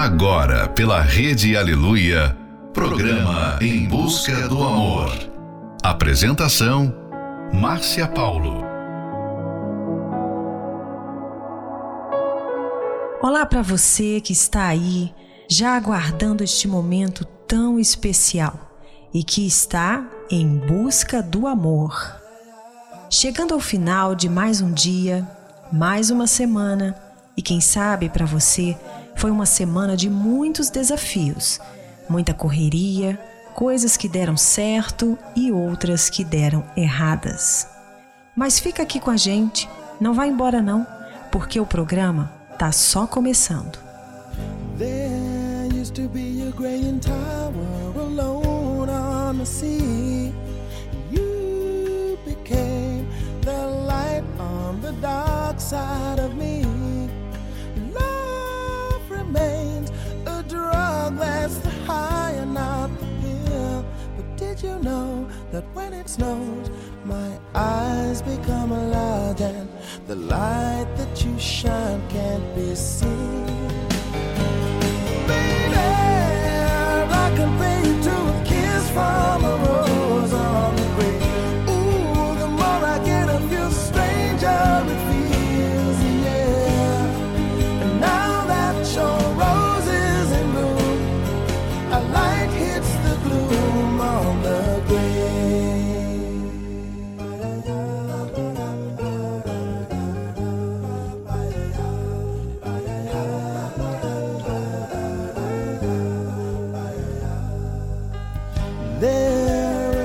Agora, pela Rede Aleluia, programa Em Busca do Amor. Apresentação: Márcia Paulo. Olá para você que está aí, já aguardando este momento tão especial e que está em busca do amor. Chegando ao final de mais um dia, mais uma semana, e quem sabe para você foi uma semana de muitos desafios, muita correria, coisas que deram certo e outras que deram erradas. Mas fica aqui com a gente, não vá embora não, porque o programa tá só começando. There you know that when it snows, my eyes become large and the light that you shine can't be seen? Baby, I can pay you to a kiss from a rose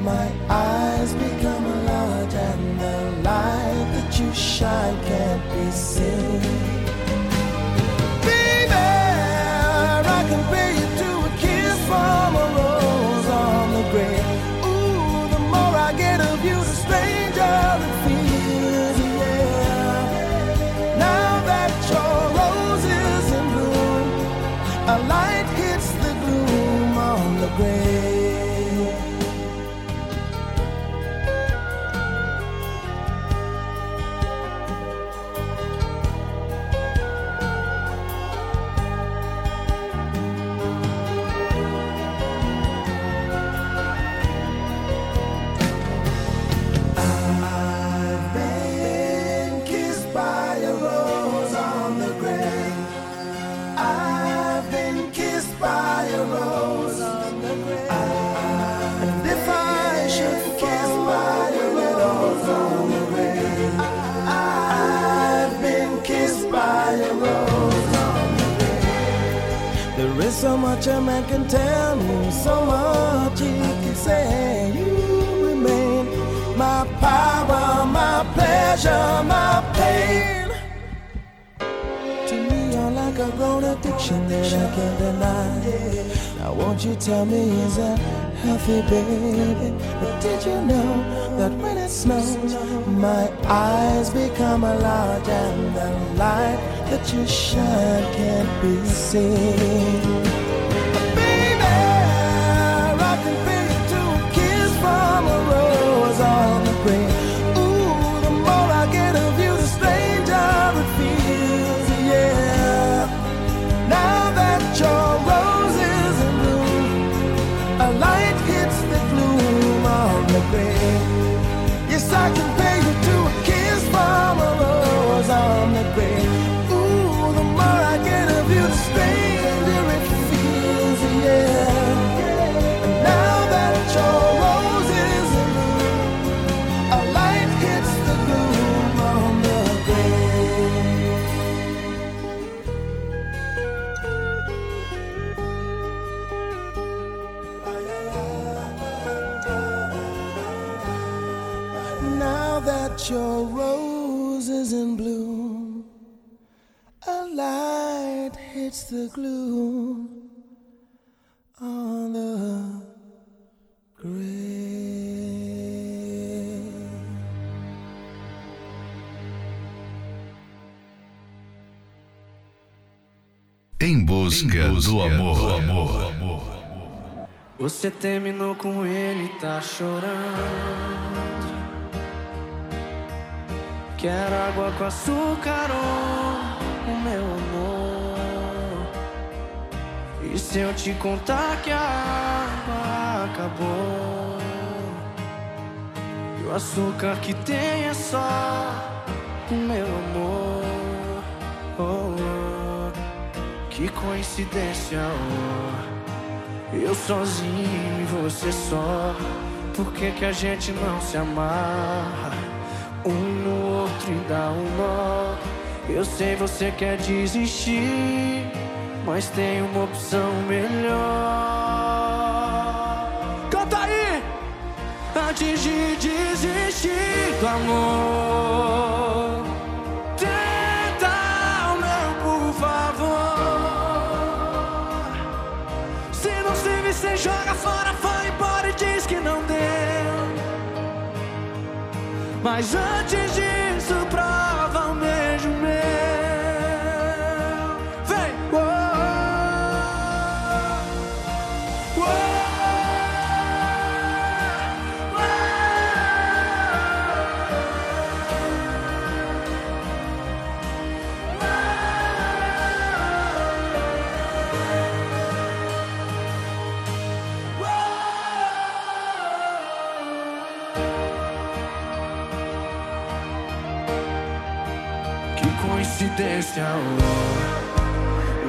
my eyes become large and the light that you shine can't be seen. So much a man can tell me, so much he can say. You remain my power, my pleasure, my pain. To me, you're like a grown addiction that I can't deny. Won't you tell me, is that healthy, baby? But did you know that when it snows, my eyes become large and the light that you shine can't be seen? the glue on the grave. Em busca, em busca do, amor. do amor. Você terminou com ele, tá chorando. Quer água com açúcar? Ou E se eu te contar que a água acabou? E o açúcar que tem é só o meu amor. Oh, oh. Que coincidência, oh. Eu sozinho e você só. Por que, que a gente não se amarra? Um no outro e dá um nó. Eu sei você quer desistir, mas tem uma opção melhor. Canta aí! Antes de desistir do amor. Você joga fora, vai embora e diz que não deu. Mas antes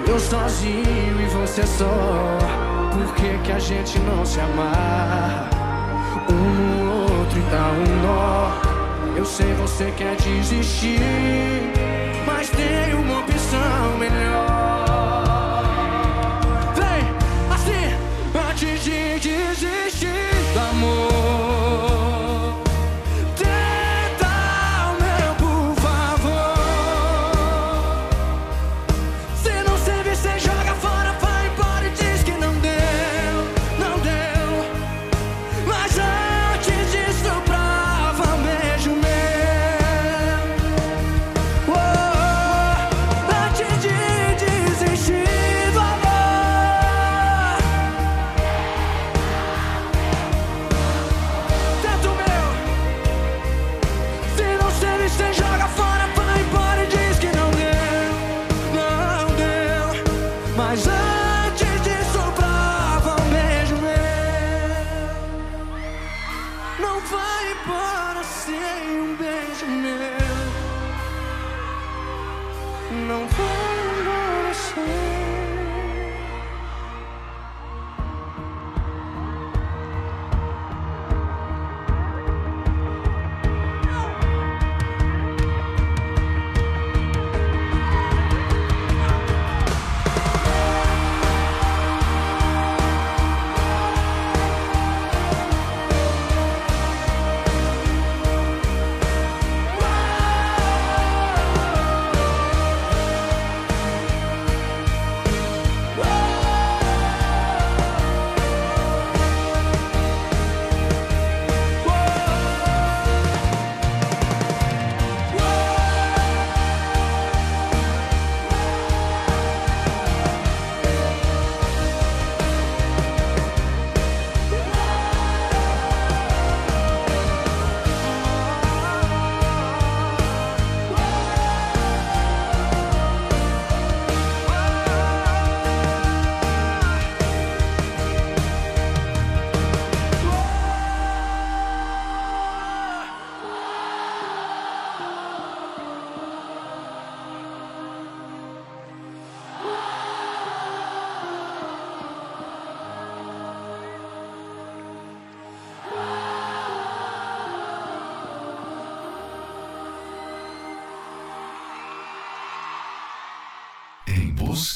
Eu sozinho e você só. Por que, que a gente não se amar? Um no outro e dá um nó. Eu sei você quer desistir Mas tem uma opção melhor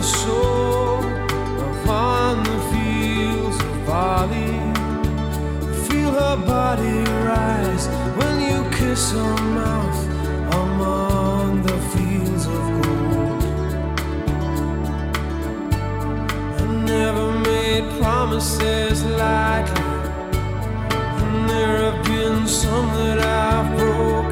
Lover soul upon the fields of. Feel her body rise when you kiss her mouth among the fields of gold. I never made promises lightly, and there have been some that I've broken.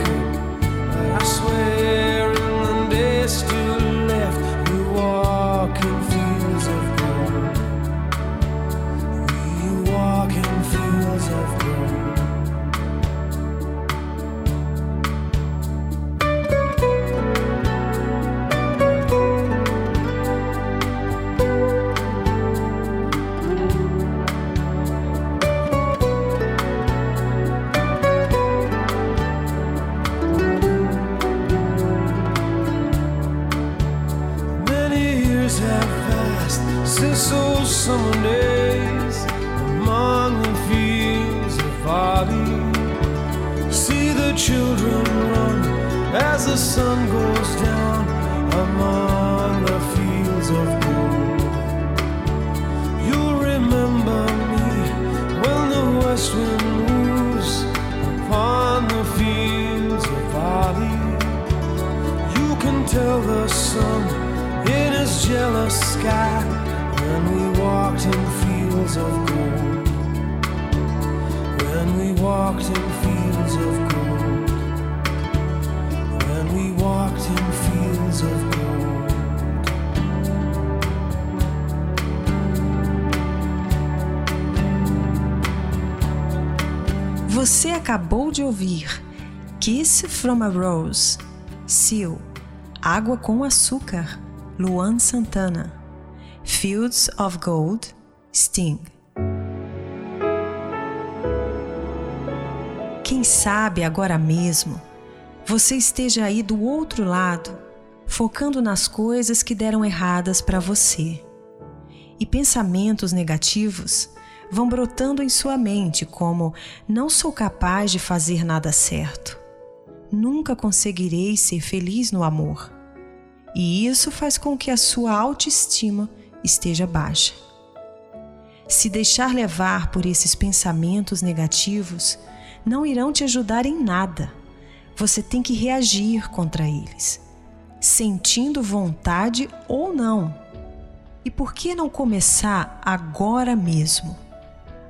Summer days among the fields of barley. See the children run as the sun goes down among the fields of gold. You'll remember me when the west wind moves upon the fields of barley. You can tell the sun in his jealous sky walked in fields of gold. When we walked in fields of gold. When we walked in fields of gold. Você acabou de ouvir Kiss from a Rose, Seal, Água com Açúcar, Luan Santana, Fields of Gold, Sting. Quem sabe agora mesmo você esteja aí do outro lado, focando nas coisas que deram erradas para você. E pensamentos negativos vão brotando em sua mente, como: não sou capaz de fazer nada certo. Nunca conseguirei ser feliz no amor. E isso faz com que a sua autoestima esteja baixa. Se deixar levar por esses pensamentos negativos, não irão te ajudar em nada. Você tem que reagir contra eles, sentindo vontade ou não. E por que não começar agora mesmo?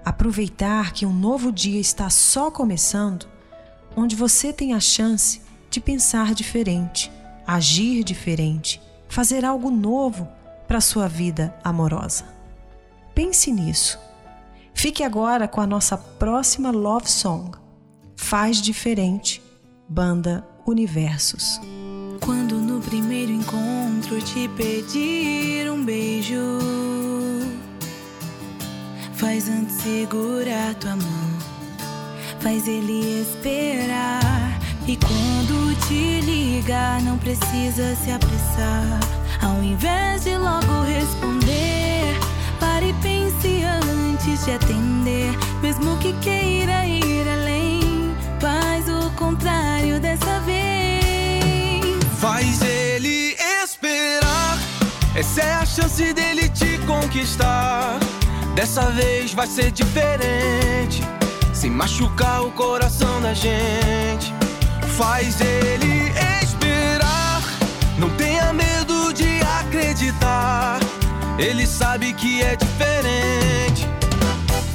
Aproveitar que um novo dia está só começando, onde você tem a chance de pensar diferente, agir diferente, fazer algo novo para sua vida amorosa. Pense nisso. Fique agora com a nossa próxima love song. Faz diferente, banda Universos. Quando no primeiro encontro te pedir um beijo, faz antes segurar tua mão, faz ele esperar. E quando te ligar, não precisa se apressar. Ao invés de logo responder, pare e pense antes de atender, mesmo que queira ir além. Faz o contrário dessa vez. Faz ele esperar. Essa é a chance dele te conquistar. Dessa vez vai ser diferente. Sem machucar o coração da gente faz ele esperar. Não tenha medo de acreditar. Ele sabe que é diferente,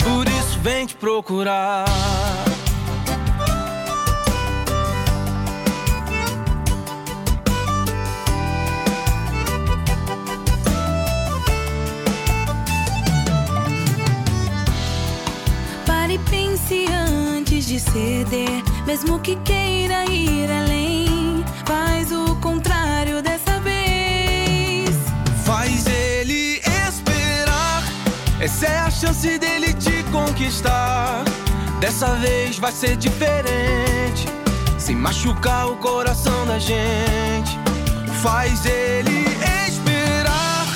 por isso vem te procurar. de ceder, mesmo que queira ir além. Faz o contrário dessa vez. Faz ele esperar. Essa é a chance dele te conquistar. Dessa vez vai ser diferente. Sem machucar o coração da gente. Faz ele esperar.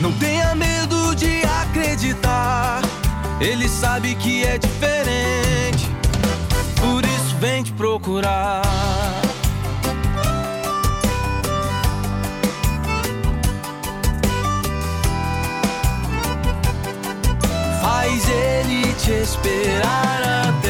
Não tenha medo de acreditar. Ele sabe que é diferente te procurar. Faz ele te esperar até.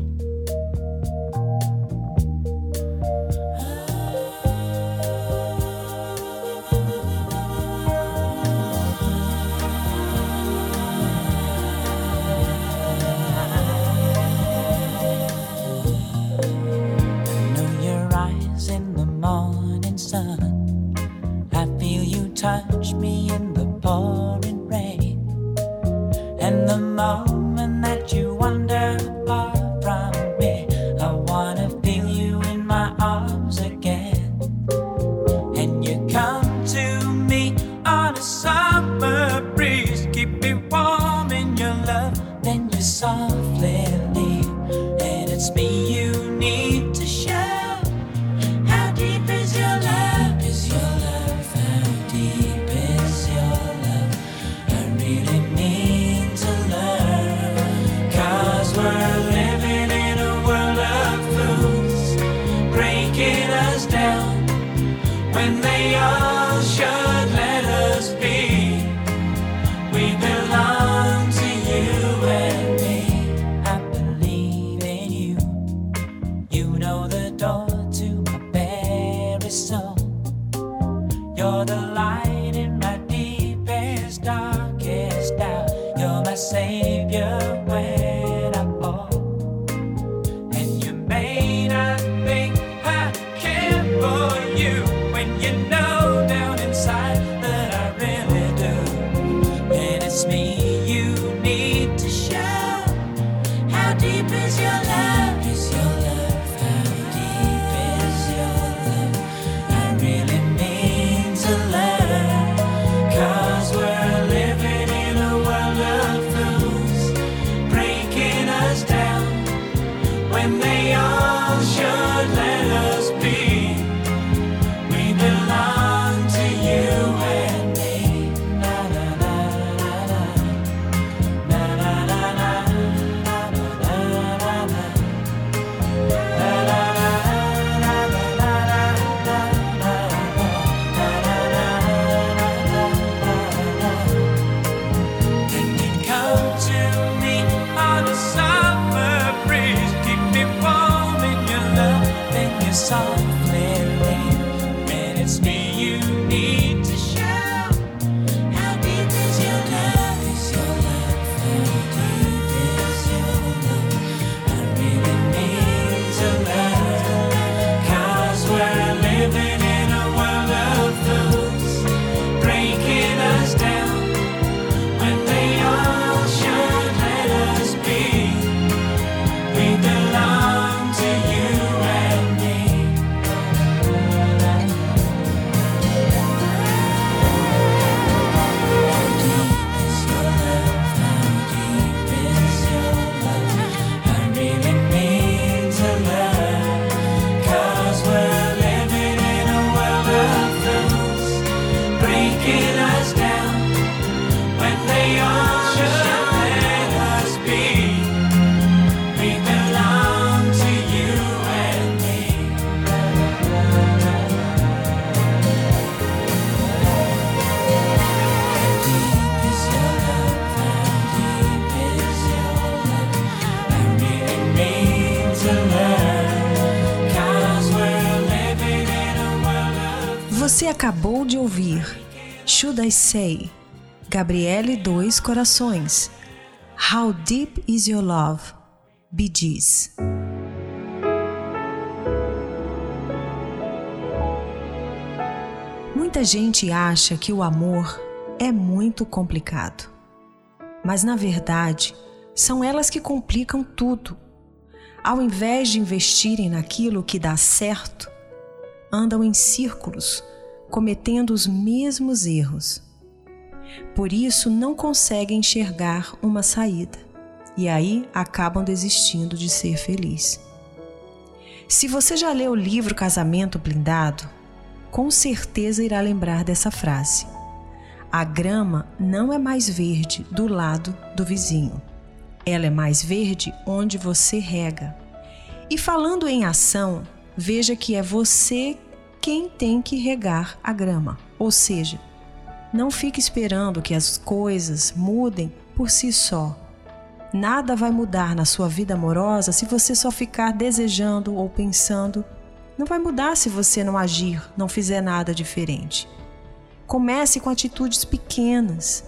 touch me in the pouring rain and the mouth. acabou de ouvir Should I Say, Gabriele Dois Corações, How Deep Is Your Love, Bee Muita gente acha que o amor é muito complicado. Mas na verdade, são elas que complicam tudo. Ao invés de investirem naquilo que dá certo, andam em círculos cometendo os mesmos erros. Por isso, não conseguem enxergar uma saída e aí acabam desistindo de ser feliz. Se você já leu o livro Casamento Blindado, com certeza irá lembrar dessa frase. A grama não é mais verde do lado do vizinho. Ela é mais verde onde você rega. E falando em ação, veja que é você quem tem que regar a grama. Ou seja, não fique esperando que as coisas mudem por si só. Nada vai mudar na sua vida amorosa se você só ficar desejando ou pensando. Não vai mudar se você não agir, não fizer nada diferente. Comece com atitudes pequenas.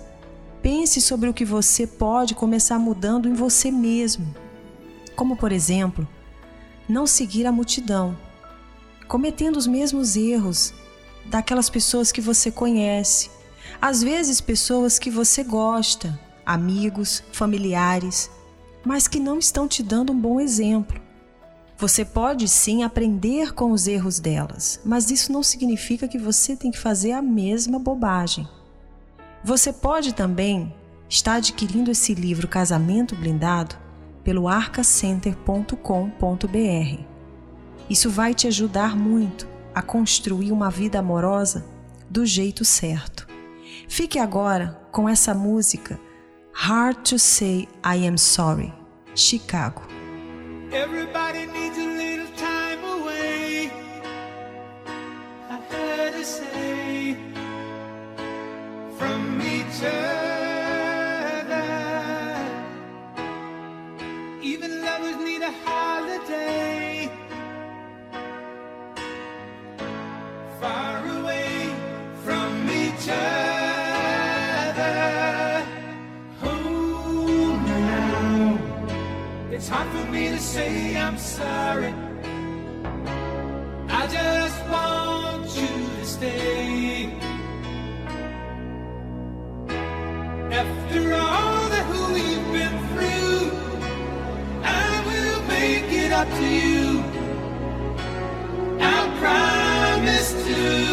Pense sobre o que você pode começar mudando em você mesmo. Como, por exemplo, não seguir a multidão cometendo os mesmos erros daquelas pessoas que você conhece, às vezes pessoas que você gosta, amigos, familiares, mas que não estão te dando um bom exemplo. Você pode sim aprender com os erros delas, mas isso não significa que você tem que fazer a mesma bobagem. Você pode também estar adquirindo esse livro Casamento Blindado pelo arcacenter.com.br. Isso vai te ajudar muito a construir uma vida amorosa do jeito certo. Fique agora com essa música Hard to Say I Am Sorry, Chicago. Everybody needs a little time away. I had to say from each other. Even lovers need a holiday. It's hard for me to say I'm sorry. I just want you to stay. After all that we've been through, I will make it up to you. I promise to.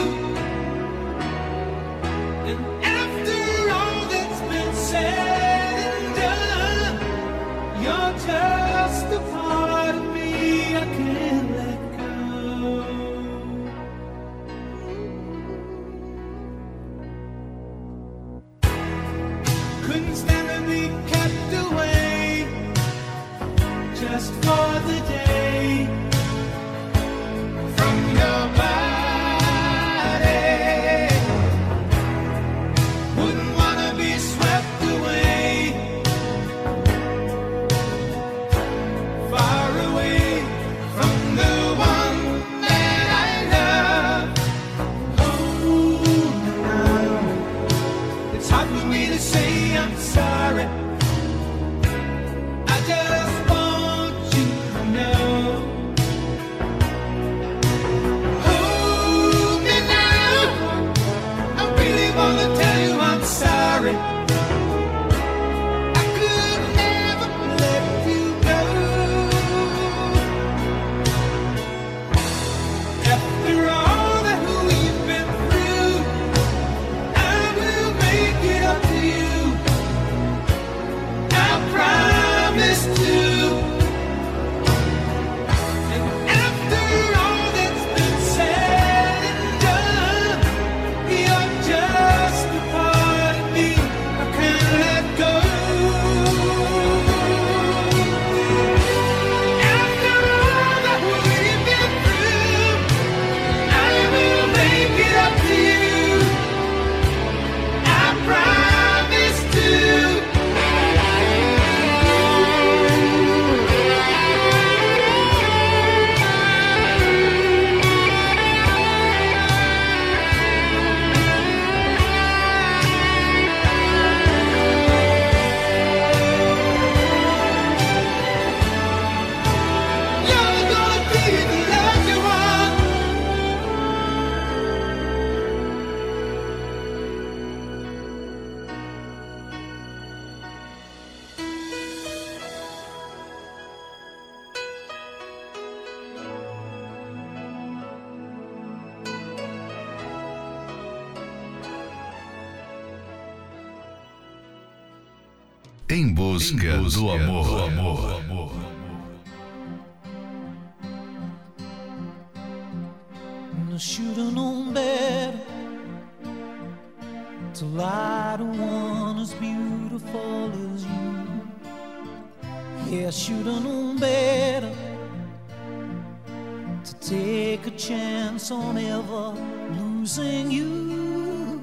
Take a chance on ever losing you.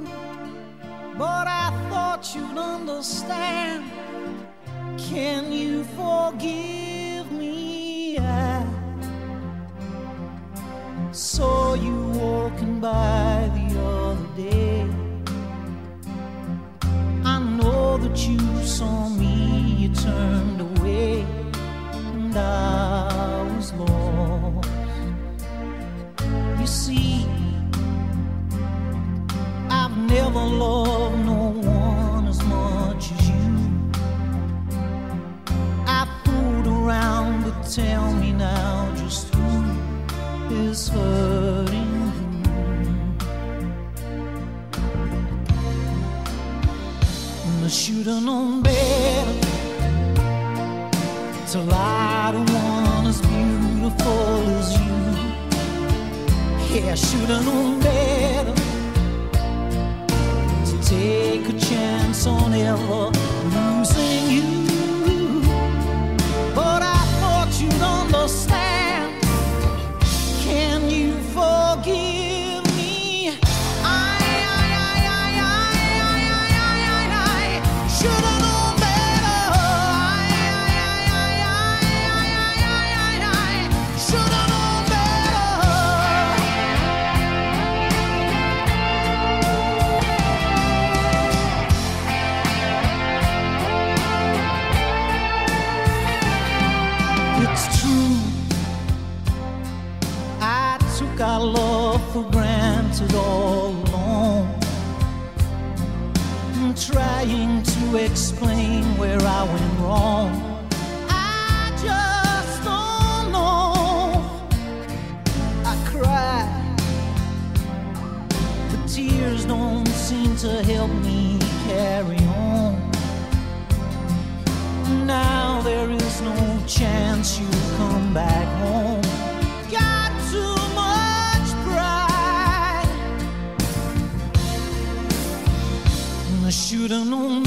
But I thought you'd understand Can you forgive me? I saw you walking by the other day. I know that you saw me, you turned away, and I should've known better to lie to one as beautiful as you. Yeah, should've known better to take a chance on ever trying to explain where I went wrong. I just don't know. I cry. The tears don't seem to help me carry on. Now there is no chance you come back home. should've não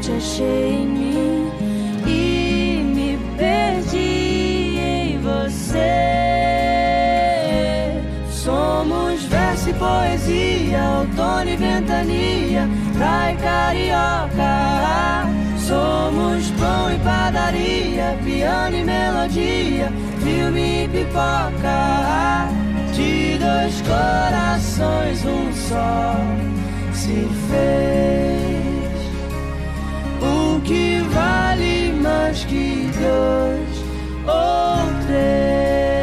te achei em mim e me perdi em você. Somos verso e poesia, outono e ventania, praia carioca. Somos pão e padaria, piano e melodia, filme e pipoca. De dois corações, um só se fez. Vale mais que dois ou três.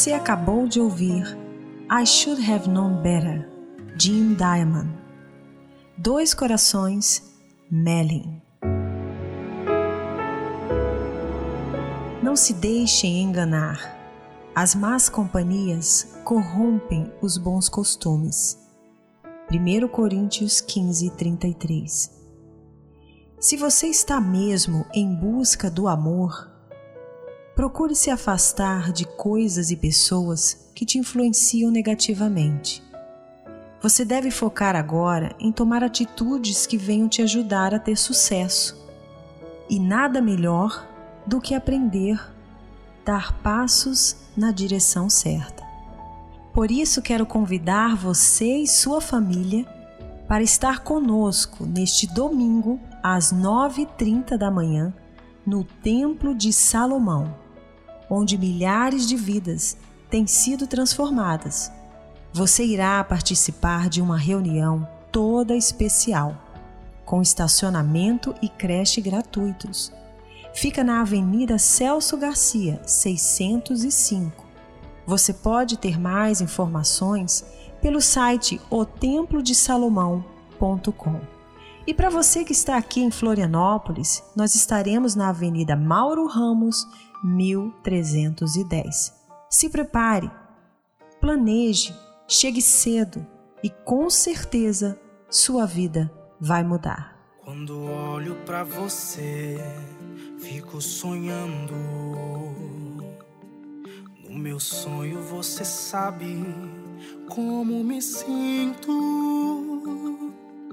Você acabou de ouvir I Should Have Known Better, Jim Diamond. Dois Corações, Melin. Não se deixem enganar. As más companhias corrompem os bons costumes. 1 Coríntios 15, 33. Se você está mesmo em busca do amor, procure se afastar de coisas e pessoas que te influenciam negativamente. Você deve focar agora em tomar atitudes que venham te ajudar a ter sucesso. E nada melhor do que aprender dar passos na direção certa. Por isso quero convidar você e sua família para estar conosco neste domingo às 9h30 da manhã no Templo de Salomão, onde milhares de vidas têm sido transformadas. Você irá participar de uma reunião toda especial, com estacionamento e creche gratuitos. Fica na Avenida Celso Garcia, 605. Você pode ter mais informações pelo site otemplodesalomão.com. E para você que está aqui em Florianópolis, nós estaremos na Avenida Mauro Ramos, 1310. Se prepare, planeje, chegue cedo e com certeza sua vida vai mudar. Quando olho pra você, fico sonhando. No meu sonho você sabe como me sinto.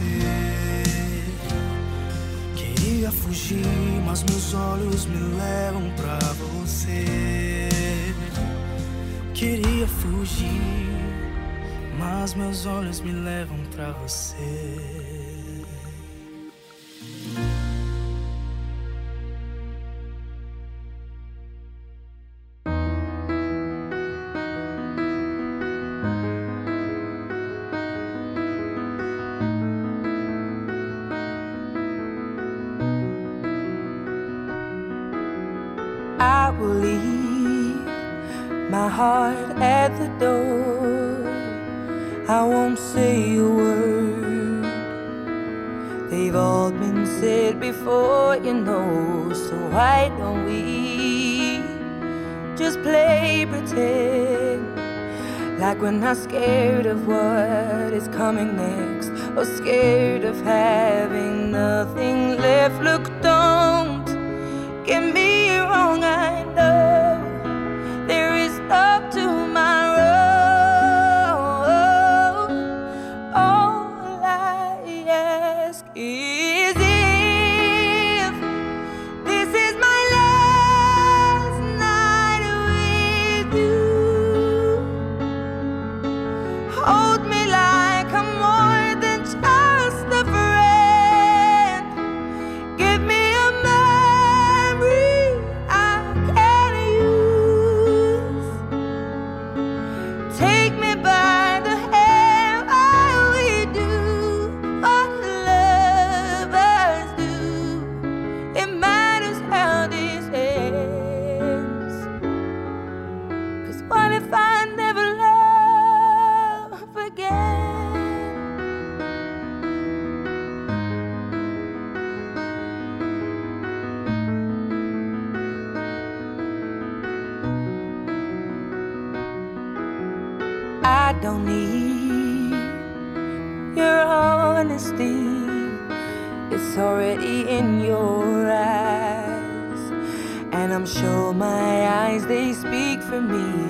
você. Queria fugir, mas meus olhos me levam pra você. Queria fugir, mas meus olhos me levam pra você. scared of what is coming next, or scared of having. for me.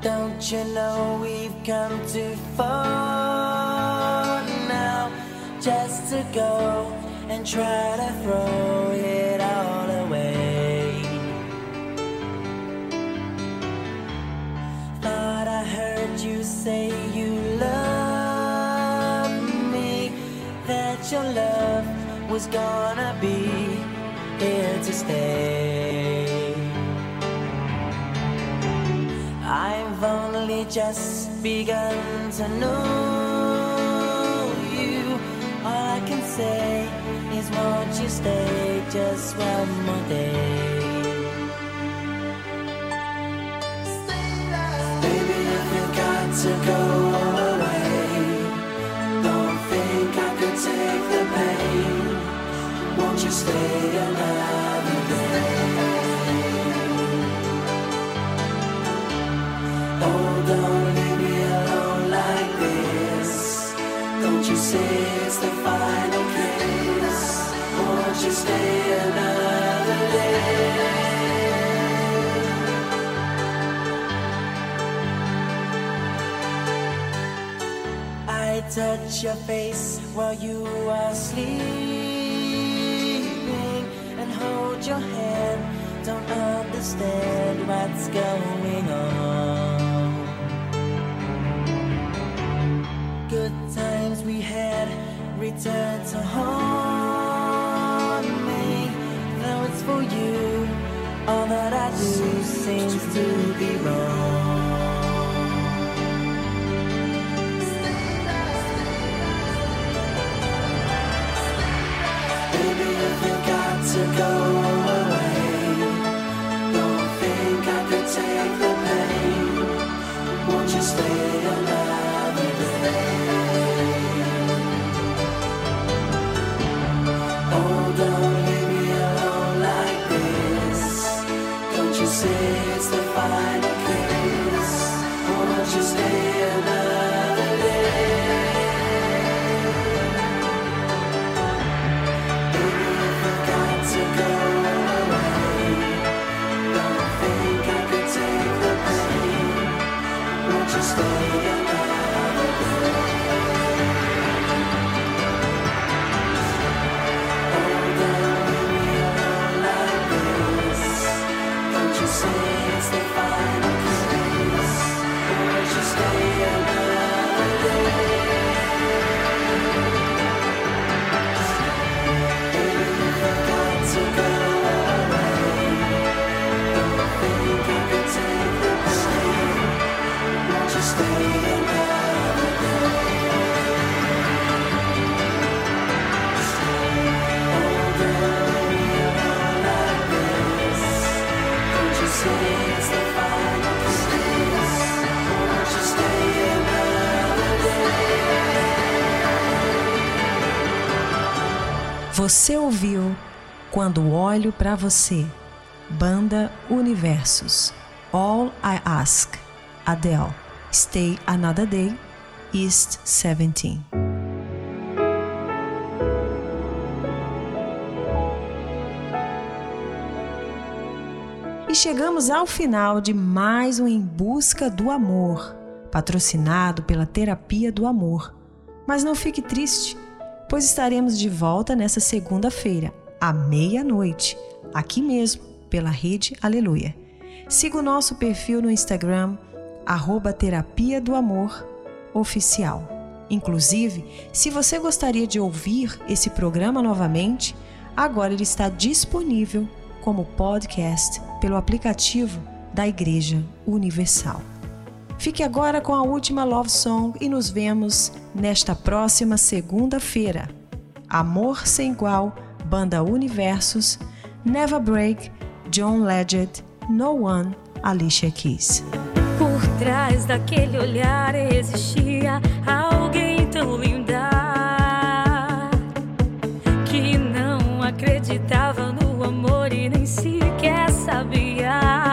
Don't you know we've come too far now just to go and try to throw it all away? Thought I heard you say you love me, that your love was gonna be here to stay. Only just begun to know you. All I can say is, won't you stay just one more day? Baby, if you got to go away, don't think I could take the pain. Won't you stay another touch your face while you are sleeping and hold your hand. Don't understand what's going on. Return to haunt me. Though it's for you, all that I do seems to be wrong. Baby, if you got to go Você ouviu Quando Olho Pra Você, Banda Universos, All I Ask, Adele, Stay Another Day, East 17. E chegamos ao final de mais um Em Busca do Amor, patrocinado pela Terapia do Amor. Mas não fique triste, pois estaremos de volta nessa segunda-feira, à meia-noite, aqui mesmo, pela Rede Aleluia. Siga o nosso perfil no Instagram, arroba Terapia do Amor Oficial. Inclusive, se você gostaria de ouvir esse programa novamente, agora ele está disponível como podcast pelo aplicativo da Igreja Universal. Fique agora com a última love song e nos vemos nesta próxima segunda-feira. Amor Sem Igual, Banda Universos, Never Break, John Legend, No One, Alicia Keys. Por trás daquele olhar existia alguém tão linda que não acreditava no amor e nem sequer sabia.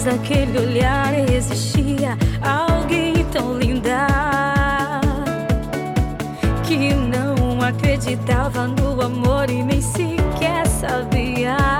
Por trás daquele olhar existia alguém tão linda que não acreditava no amor e nem sequer sabia.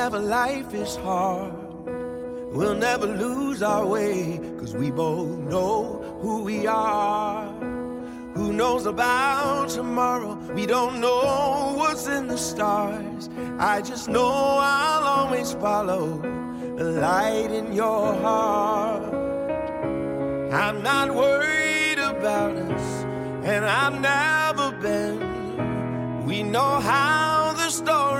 Whenever life is hard, we'll never lose our way. Cause we both know who we are. Who knows about tomorrow? We don't know what's in the stars. I just know I'll always follow the light in your heart. I'm not worried about us, and I've never been. We know how the story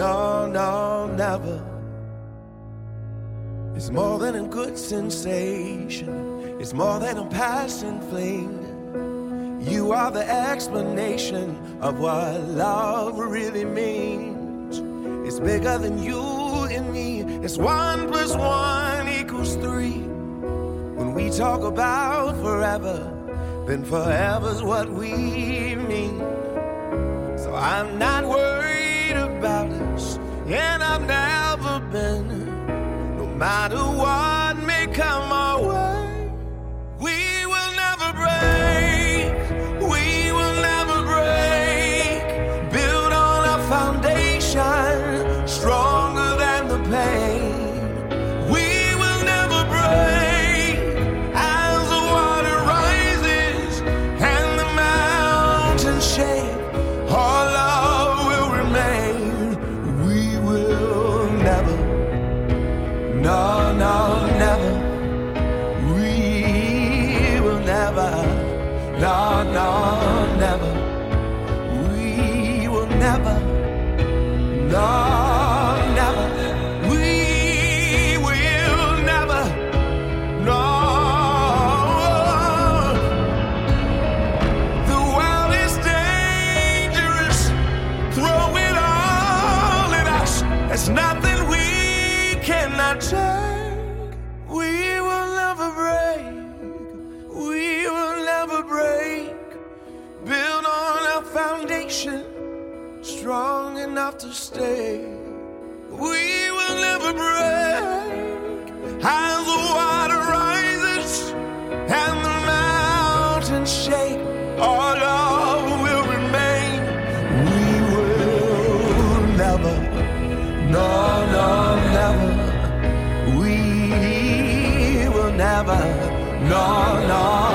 no, no, never. It's more than a good sensation. It's more than a passing fling. You are the explanation of what love really means. It's bigger than you and me. It's one plus one equals three. When we talk about forever, then forever's what we mean. So I'm not worried matter no, no.